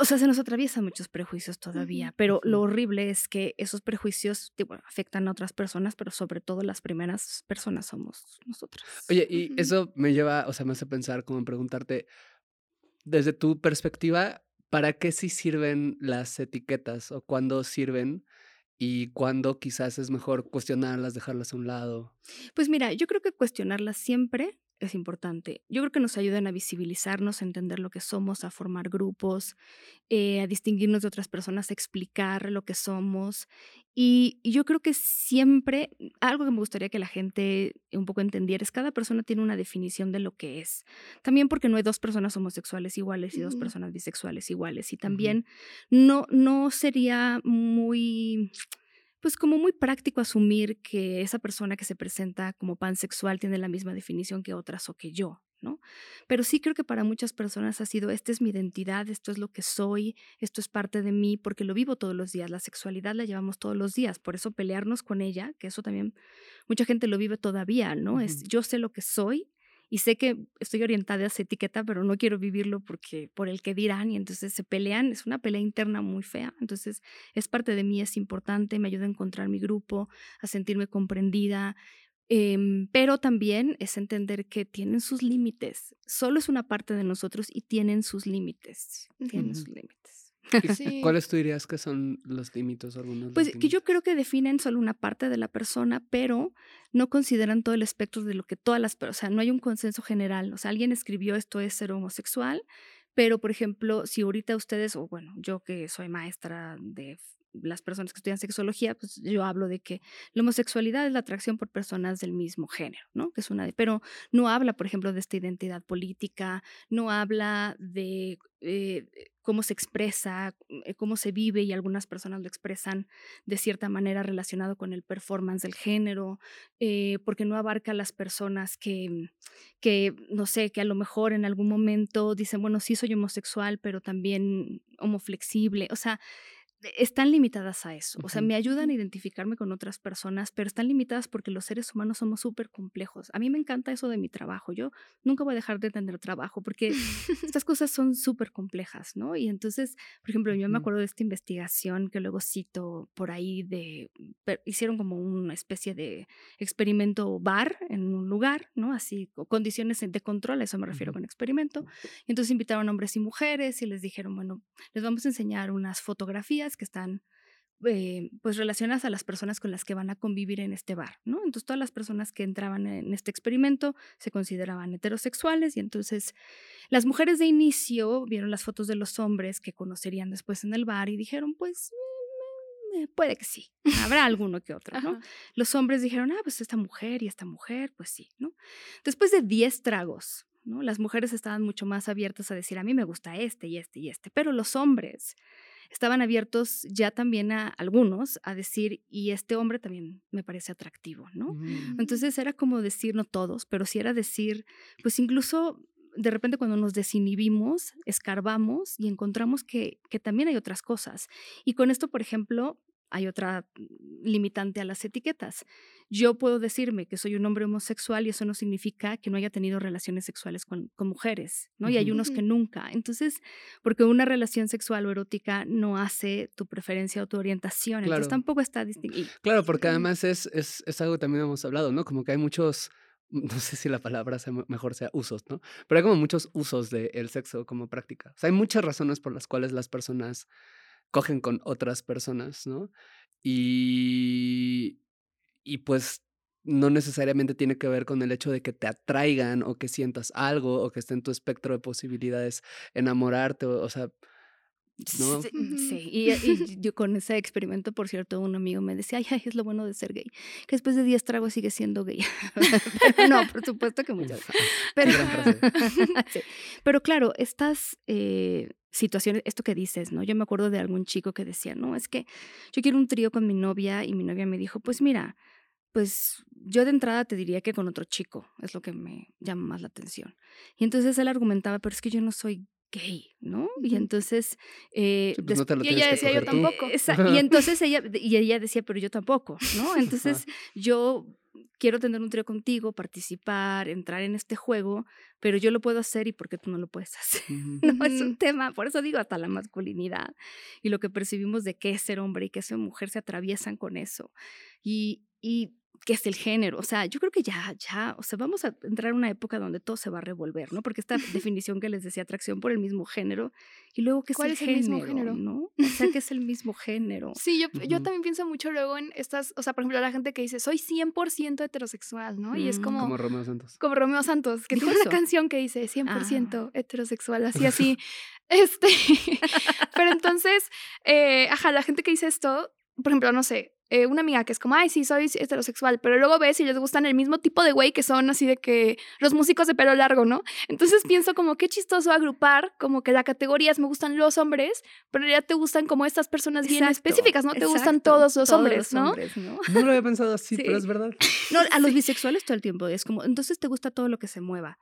o sea, se nos atraviesan muchos prejuicios todavía, pero lo horrible es que esos prejuicios afectan a otras personas, pero sobre todo las primeras personas somos nosotras. Oye, y eso me lleva, o sea, me hace pensar, como preguntarte, desde tu perspectiva, ¿para qué sí sirven las etiquetas o cuándo sirven? y cuándo quizás es mejor cuestionarlas, dejarlas a un lado? Pues mira, yo creo que cuestionarlas siempre es importante. Yo creo que nos ayudan a visibilizarnos, a entender lo que somos, a formar grupos, eh, a distinguirnos de otras personas, a explicar lo que somos. Y, yo creo que siempre, algo que me gustaría que la gente un poco entendiera es cada persona tiene una definición de lo que es. También porque no hay dos personas homosexuales iguales y dos personas bisexuales iguales. Y también no, no sería muy pues como muy práctico asumir que esa persona que se presenta como pansexual tiene la misma definición que otras o que yo, ¿no? Pero sí creo que para muchas personas ha sido, esta es mi identidad, esto es lo que soy, esto es parte de mí, porque lo vivo todos los días, la sexualidad la llevamos todos los días, por eso pelearnos con ella, que eso también mucha gente lo vive todavía, ¿no? Es yo sé lo que soy y sé que estoy orientada a esa etiqueta, pero no quiero vivirlo porque por el que dirán y entonces se pelean, es una pelea interna muy fea, entonces es parte de mí, es importante, me ayuda a encontrar mi grupo, a sentirme comprendida, em, pero también es entender que tienen sus límites, solo es una parte de nosotros y tienen sus límites, tienen sus límites. ¿Cuáles tú dirías que son los límites algunos? Pues que yo creo que definen solo una parte de la persona, pero no consideran todo el espectro de lo que todas las personas, o sea, no hay un consenso general. O sea, alguien escribió esto es ser homosexual, pero por ejemplo, si ahorita ustedes, o bueno, yo que soy maestra de las personas que estudian sexología, pues yo hablo de que la homosexualidad es la atracción por personas del mismo género, ¿no? Que es una pero no habla, por ejemplo, de esta identidad política, no habla de eh, cómo se expresa, eh, cómo se vive y algunas personas lo expresan de cierta manera relacionado con el performance del género, eh, porque no abarca a las personas que, que, no sé, que a lo mejor en algún momento dicen, bueno, sí soy homosexual, pero también homoflexible. O sea, están limitadas a eso. O sea, me ayudan a identificarme con otras personas, pero están limitadas porque los seres humanos somos súper complejos. A mí me encanta eso de mi trabajo. Yo nunca voy a dejar de tener trabajo porque estas cosas son súper complejas, ¿no? Y entonces, por ejemplo, yo me acuerdo de esta investigación que luego cito por ahí de, hicieron como una especie de experimento bar en un lugar, ¿no? Así, condiciones de control, a eso me refiero con experimento. Y entonces invitaron hombres y mujeres y les dijeron, bueno, les vamos a enseñar unas fotografías que están eh, pues relacionadas a las personas con las que van a convivir en este bar, ¿no? Entonces todas las personas que entraban en este experimento se consideraban heterosexuales y entonces las mujeres de inicio vieron las fotos de los hombres que conocerían después en el bar y dijeron, pues mm, eh, puede que sí, habrá alguno que otro, ¿no? Los hombres dijeron, ah, pues esta mujer y esta mujer, pues sí, ¿no? Después de 10 tragos, ¿no? Las mujeres estaban mucho más abiertas a decir, a mí me gusta este y este y este, pero los hombres estaban abiertos ya también a algunos a decir, y este hombre también me parece atractivo, ¿no? Mm. Entonces era como decir, no todos, pero sí era decir, pues incluso de repente cuando nos desinhibimos, escarbamos y encontramos que, que también hay otras cosas. Y con esto, por ejemplo, hay otra limitante a las etiquetas. Yo puedo decirme que soy un hombre homosexual y eso no significa que no haya tenido relaciones sexuales con, mujeres, ¿no? Y hay unos que nunca. Entonces, porque una relación sexual o erótica no hace tu preferencia o tu orientación, entonces tampoco está distinguido. Claro, porque además es, es, es algo que también hemos hablado, ¿no? Como que hay muchos no sé si la palabra sea, mejor sea usos, ¿no? Pero hay como muchos usos del sexo como práctica. O sea, hay muchas razones por las cuales las personas cogen con otras personas, ¿no? Y, y pues no necesariamente tiene que ver con el hecho de que te atraigan o que sientas algo o que esté en tu espectro de posibilidades enamorarte, o, sea, ¿no? Sí, Y, yo con ese experimento, por cierto, un amigo me decía, ay, es lo bueno de ser gay, que después de 10 tragos sigue siendo gay. no, por supuesto que muchas. Pero, Pero claro, estas eh, situaciones, esto que dices, ¿no? Yo me acuerdo de algún chico que decía, no, es que yo quiero un trío con mi novia y mi novia me dijo, pues mira, pues yo de entrada te diría que con otro chico es lo que me llama más la atención. Y entonces él argumentaba, pero es que yo no soy gay, ¿no? Y entonces... Eh, pues y ella decía, yo tampoco. y entonces ella, y ella decía, pero yo tampoco, ¿no? Entonces yo quiero tener un trío contigo, participar, entrar en este juego, pero yo lo puedo hacer y ¿por qué tú no lo puedes hacer? no, es un tema, por eso digo, hasta la masculinidad y lo que percibimos de qué es ser hombre y qué es ser mujer se atraviesan con eso. Y, y qué es el género. O sea, yo creo que ya, ya, o sea, vamos a entrar en una época donde todo se va a revolver, ¿no? Porque esta definición que les decía, atracción por el mismo género, y luego qué es, el, es el mismo género, ¿no? O sea, que es el mismo género. Sí, yo, yo también pienso mucho luego en estas, o sea, por ejemplo, la gente que dice, soy 100% heterosexual, ¿no? Y es mm, como... Como Romeo Santos. Como Romeo Santos, que tiene una canción que dice 100% ah. heterosexual, así, así. este, pero entonces, eh, ajá, la gente que dice esto, por ejemplo, no sé, eh, una amiga que es como, ay, sí, soy heterosexual, pero luego ves y les gustan el mismo tipo de güey que son así de que los músicos de pelo largo, ¿no? Entonces pienso como qué chistoso agrupar, como que la categoría es me gustan los hombres, pero ya te gustan como estas personas bien específicas, ¿no? Te gustan todos los hombres, ¿no? ¿no? ¿no? lo había pensado así, pero es verdad. No, a los bisexuales todo el tiempo es como, entonces te gusta todo lo que se mueva.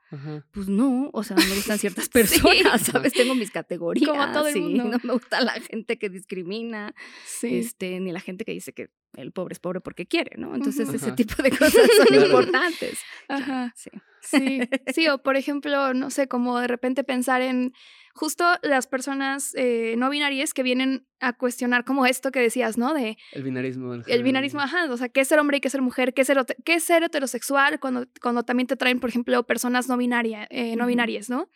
Pues no, o sea, no me gustan ciertas personas, ¿sabes? Tengo mis categorías. Como todo el mundo. No me gusta la gente que discrimina, este, ni la gente que dice que el pobre es pobre porque quiere, ¿no? Entonces ese tipo de cosas son importantes. Ajá. Sí. sí. Sí, o por ejemplo, no sé, como de repente pensar en justo las personas eh, no binarias que vienen a cuestionar como esto que decías, ¿no? De el binarismo. el binarismo, ajá, o sea, qué es ser hombre y qué es ser mujer, qué es ser, qué es ser heterosexual cuando, cuando también te traen, por ejemplo, personas no, binaria, eh, no binarias, ¿no?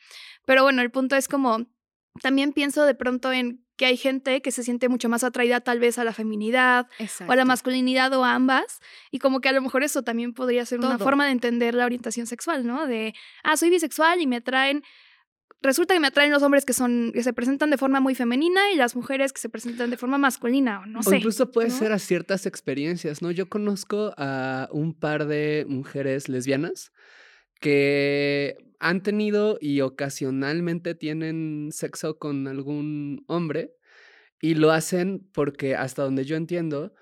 Pero bueno, el punto es como, también pienso de pronto en que hay gente que se siente mucho más atraída tal vez a la feminidad o a la masculinidad o a ambas, y como que a lo mejor eso también podría ser una forma de entender la orientación sexual, ¿no? De, ah, soy bisexual y me atraen, resulta que me atraen los hombres que son, que se presentan de forma muy femenina y las mujeres que se presentan de forma masculina, no sé. O incluso puede ser a ciertas experiencias, ¿no? Yo conozco a un par de mujeres lesbianas que han tenido y ocasionalmente tienen sexo con algún hombre y lo hacen porque hasta donde yo entiendo,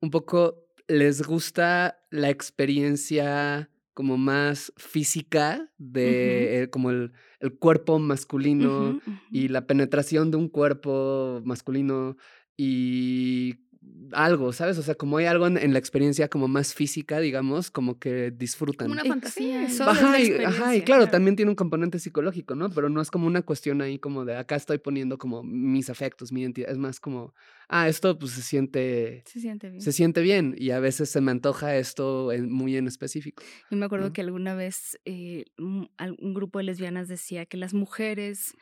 un poco les gusta la experiencia como más física de eh, como el, el cuerpo masculino y la penetración de un cuerpo masculino y algo, ¿sabes? O sea, como hay algo en, en la experiencia como más física, digamos, como que Como disfrutan. una Eh, fantasía. sí, y- solo es la Ajá y, ajá, y claro, claro. también tiene un componente psicológico, ¿no? Pero no es como una cuestión ahí como de acá estoy poniendo como mis afectos, mi identidad. Es más como, ah, esto pues se siente, Se siente bien. se siente bien y a veces se me antoja esto en- muy en específico. Yo me acuerdo ¿no? que alguna vez eh, un grupo de lesbianas decía que las mujeres,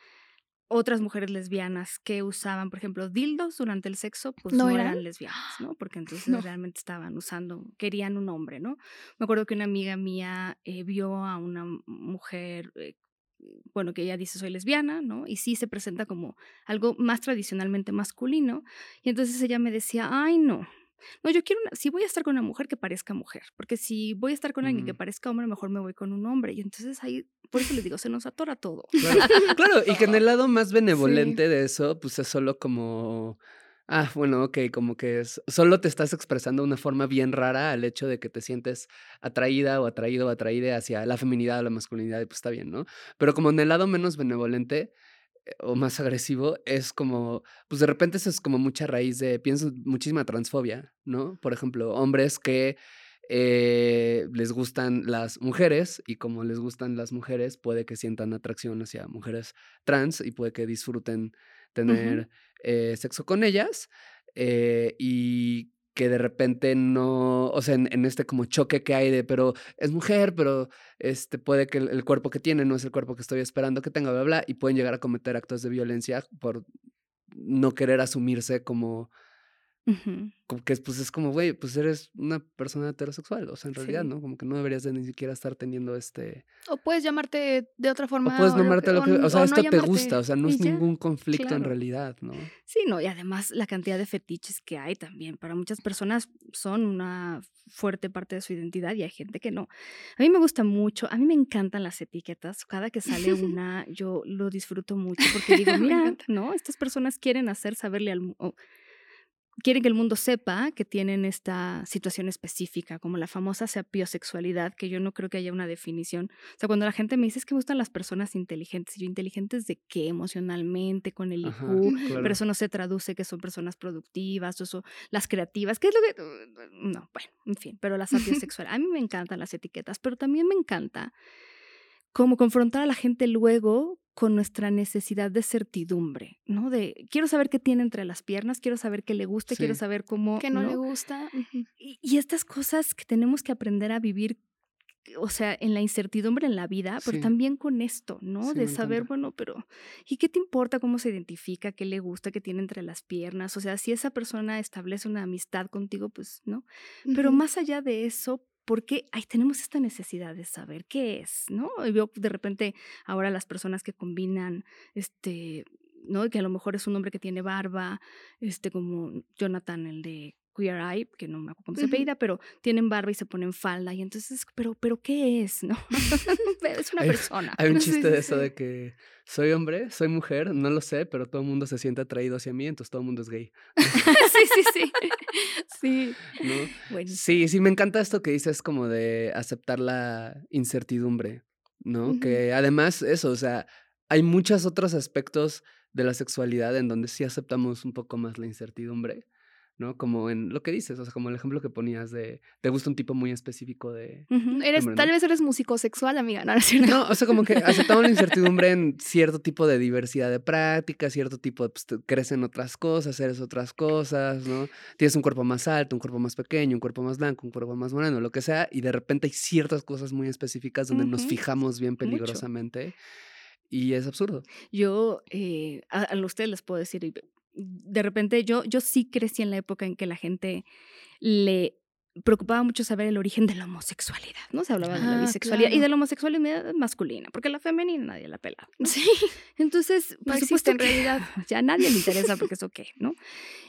otras mujeres lesbianas que usaban, por ejemplo, dildos durante el sexo, pues ¿No no, eran? eran lesbianas, ¿no? Porque entonces No. realmente estaban usando, querían un hombre, ¿no? Me acuerdo que una amiga mía eh, vio a una mujer, eh, bueno, que ella dice soy lesbiana, ¿no? Y sí se presenta como algo más tradicionalmente masculino. Y entonces ella me decía, ay, no. No, yo quiero, una, si voy a estar con una mujer que parezca mujer, porque si voy a estar con alguien que parezca hombre, mejor me voy con un hombre. Y entonces ahí, por eso les digo, se nos atora todo. Claro, claro, y que en el lado más Sí. benevolente de eso, pues es solo como, ah, bueno, ok, como que es, solo te estás expresando de una forma bien rara al hecho de que te sientes atraída o atraído o atraída hacia la feminidad o la masculinidad, y pues está bien, ¿no? Pero como en el lado menos benevolente o más agresivo, es como, pues de repente eso es como mucha raíz de, pienso, muchísima transfobia, ¿no? Por ejemplo, hombres que eh, les gustan las mujeres y como les gustan las mujeres, puede que sientan atracción hacia mujeres trans y puede que disfruten tener eh, sexo con ellas eh, y que de repente no, o sea, en, este como choque que hay de, pero es mujer, pero este puede que el cuerpo que tiene no es el cuerpo que estoy esperando que tenga, bla, bla, y pueden llegar a cometer actos de violencia por no querer asumirse como Como que pues es como, güey, pues eres una persona heterosexual, o sea, en realidad, Sí. ¿no? Como que no deberías de ni siquiera estar teniendo este... O puedes llamarte de otra O forma. puedes o lo nombrarte lo que... n- O sea, no esto te gusta, o sea, no es ya. ningún conflicto en claro. realidad, ¿no? Sí, no, y además la cantidad de fetiches que hay también. Para muchas personas son una fuerte parte de su identidad y hay gente que no. A mí me gusta mucho, a mí me encantan las etiquetas. Cada que sale una, yo lo disfruto mucho porque digo, mira. ¿no? Estas personas quieren hacer saberle al mundo. Quieren que el mundo sepa que tienen esta situación específica, como la famosa sapiosexualidad, que yo no creo que haya una definición. O sea, cuando la gente me dice es que me gustan las personas inteligentes, y yo, ¿inteligentes de qué? Emocionalmente, con el IQ, Ajá, claro. pero eso no se traduce que son personas productivas, o eso, las creativas, ¿qué es lo que...? No, bueno, en fin, pero la sapiosexual. A mí me encantan las etiquetas, pero también me encanta como confrontar a la gente luego con nuestra necesidad de certidumbre, ¿no? De quiero saber qué tiene entre las piernas, quiero saber qué le gusta, quiero Sí. saber cómo... Que no, le gusta. Y, y estas cosas que tenemos que aprender a vivir, o sea, en la incertidumbre en la vida, pero Sí. también con esto, ¿no? Sí, de saber, bueno, pero ¿y qué te importa cómo se identifica, qué le gusta, qué tiene entre las piernas? O sea, si esa persona establece una amistad contigo, pues, ¿no? Pero más allá de eso, ¿por qué ay, tenemos esta necesidad de saber qué es, ¿no? Y veo de repente ahora las personas que combinan, este, ¿no? Que a lo mejor es un hombre que tiene barba, este, como Jonathan, el de Queer Eye, que no me acuerdo cómo se apellida, pero tienen barba y se ponen falda. Y entonces, ¿pero, pero qué es, no? es una Hay- persona. Hay un chiste de eso de que soy hombre, soy mujer, no lo sé, pero todo el mundo se siente atraído hacia mí, entonces todo el mundo es gay, sí, sí, sí. Sí. Sí, sí, me encanta esto que dices como de aceptar la incertidumbre, ¿no? Que además eso, o sea, hay muchos otros aspectos de la sexualidad en donde sí aceptamos un poco más la incertidumbre, ¿no? Como en lo que dices, o sea, como el ejemplo que ponías de, te gusta un tipo muy específico de... Ujú. Eres, Hombre, tal vez eres musicosexual, amiga, ¿no? ¿No es cierto? No, o sea, como que aceptamos la incertidumbre en cierto tipo de diversidad de prácticas, cierto tipo de, pues, crecen otras cosas, eres otras cosas, ¿no? Tienes un cuerpo más alto, un cuerpo más pequeño, un cuerpo más blanco, un cuerpo más moreno, lo que sea, y de repente hay ciertas cosas muy específicas donde nos fijamos bien Mucho. peligrosamente y es absurdo. Yo eh, a, a ustedes les puedo decir, de repente yo, yo sí crecí en la época en que la gente le preocupaba mucho saber el origen de la homosexualidad, ¿no? Se hablaba de la Ah, bisexualidad y de la homosexualidad masculina, porque la femenina nadie la pelaba. ¿no? Sí, Entonces, por supuesto en realidad. ya a nadie le interesa porque eso qué, ¿no?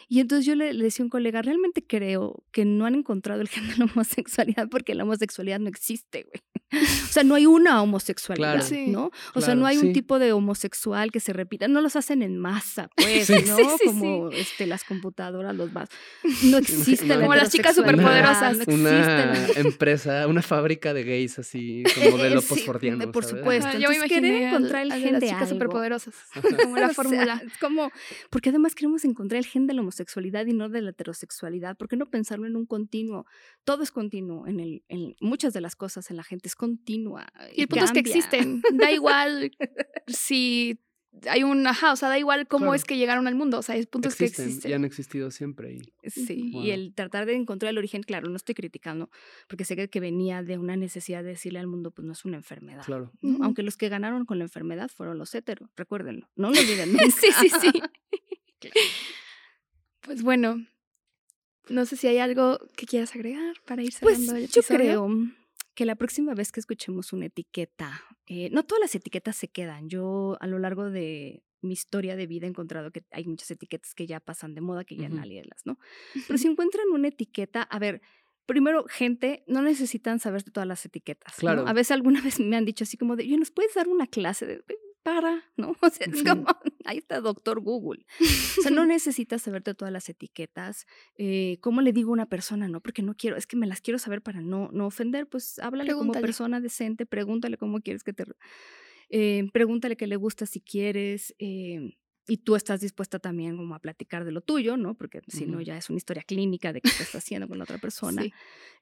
Y entonces yo le, le decía a un colega, realmente creo que no han encontrado el gen de la homosexualidad porque la homosexualidad no existe, güey. O sea, no hay una homosexualidad, Claro. Sí, ¿no? O sea, claro, no hay sí. un tipo de homosexual que se repita. No los hacen en masa, pues, Sí. ¿no? Sí, sí, Como Este, las computadoras, los vas. No existe No. la Como las chicas superpoderosas. No existe Una la- empresa, una fábrica de gays así, como de lo sí, postfordiano. por ¿sabes? supuesto. Ajá, yo me entonces imaginé querer encontrar el al de gen las de chicas algo. superpoderosas, como O la sea, fórmula. es como, porque además queremos encontrar el gen de la homosexualidad y no de la heterosexualidad. ¿Por qué no pensarlo en un continuo? Todo es continuo. En, el, en muchas de las cosas en la gente es continua. Y el punto es que existen. Da igual si hay un ajá, o sea, da igual cómo Claro. es que llegaron al mundo. O sea, el punto es que existen. y han existido siempre. Y, Sí, Wow. y el tratar de encontrar el origen, claro, no estoy criticando, porque sé que, que venía de una necesidad de decirle al mundo, pues no es una enfermedad. claro. Aunque los que ganaron con la enfermedad fueron los heteros, recuérdenlo, no lo olviden nunca. sí, sí, sí. Pues bueno, no sé si hay algo que quieras agregar para ir Pues cerrando el yo creo que la próxima vez que escuchemos una etiqueta, eh, no todas las etiquetas se quedan. Yo a lo largo de mi historia de vida he encontrado que hay muchas etiquetas que ya pasan de moda, que ya nadie las, ¿no? Pero si encuentran una etiqueta, a ver, primero, gente, no necesitan saber de todas las etiquetas. ¿no? Claro. A veces alguna vez me han dicho así como de, oye, ¿nos puedes dar una clase de para, ¿no? O sea, es como, ahí está doctor Google. O sea, no necesitas saber de todas las etiquetas. Eh, ¿Cómo le digo a una persona? No, porque no quiero, es que me las quiero saber para no, no ofender. Pues háblale como persona decente, pregúntale cómo quieres que te... eh, pregúntale qué le gusta si quieres. eh, y tú estás dispuesta también como a platicar de lo tuyo, ¿no? Porque si no ya es una historia clínica de qué estás haciendo con la otra persona. Sí.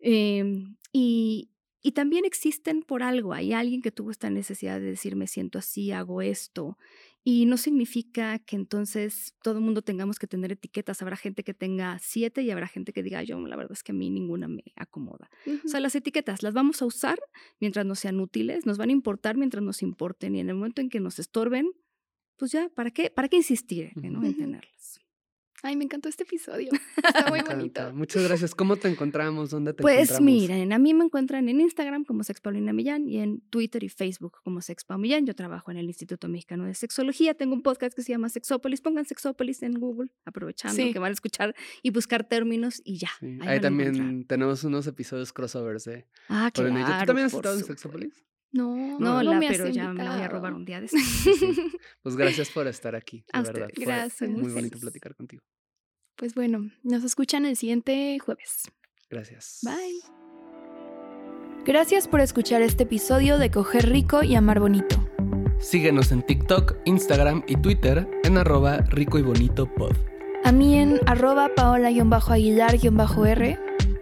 Em, y, y también existen por algo. Hay alguien que tuvo esta necesidad de decir, me siento así, hago esto. Y no significa que entonces todo el mundo tengamos que tener etiquetas. Habrá gente que tenga siete y habrá gente que diga, yo la verdad es que a mí ninguna me acomoda. O sea, las etiquetas las vamos a usar mientras no sean útiles, nos van a importar mientras nos importen y en el momento en que nos estorben, pues ya, ¿para qué, para qué insistir ¿no? en Ujú. tenerlas? Ay, me encantó este episodio. Está muy bonito. Muchas gracias. ¿Cómo te encontramos? ¿Dónde te Pues encontramos? miren, a mí me encuentran en Instagram como Sex Paulina Millán y en Twitter y Facebook como Sex Pau Millán. Yo trabajo en el Instituto Mexicano de Sexología. Tengo un podcast que se llama Sexópolis. Pongan Sexópolis en Google, aprovechando Sí. que van a escuchar y buscar términos y ya. Sí, ahí también encontrar. tenemos unos episodios crossovers de Ah, Paulina y yo. ¿Tú claro. también has estado en. Sexópolis? No, No, no, la, me pero ya me la voy a robar un día de Sí, sí. Pues gracias por estar aquí. A De verdad. ustedes. Fue Gracias. Muy Muy bonito platicar contigo. Pues bueno, nos escuchan el siguiente jueves. Gracias. Bye. Gracias por escuchar este episodio de Coger Rico y Amar Bonito. Síguenos en TikTok, Instagram y Twitter en arroba rico y bonito pod. A mí en arroba paola-aguilar-r.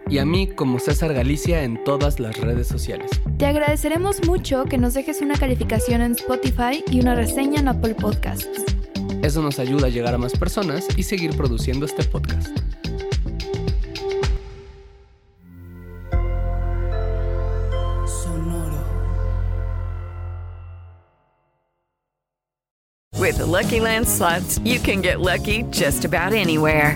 Y a mí como César Galicia en todas las redes sociales. Te agradeceremos mucho que nos dejes una calificación en Spotify y una reseña en Apple Podcasts. Eso nos ayuda a llegar a más personas y seguir produciendo este podcast. With the Lucky Land slots, you can get lucky just about anywhere.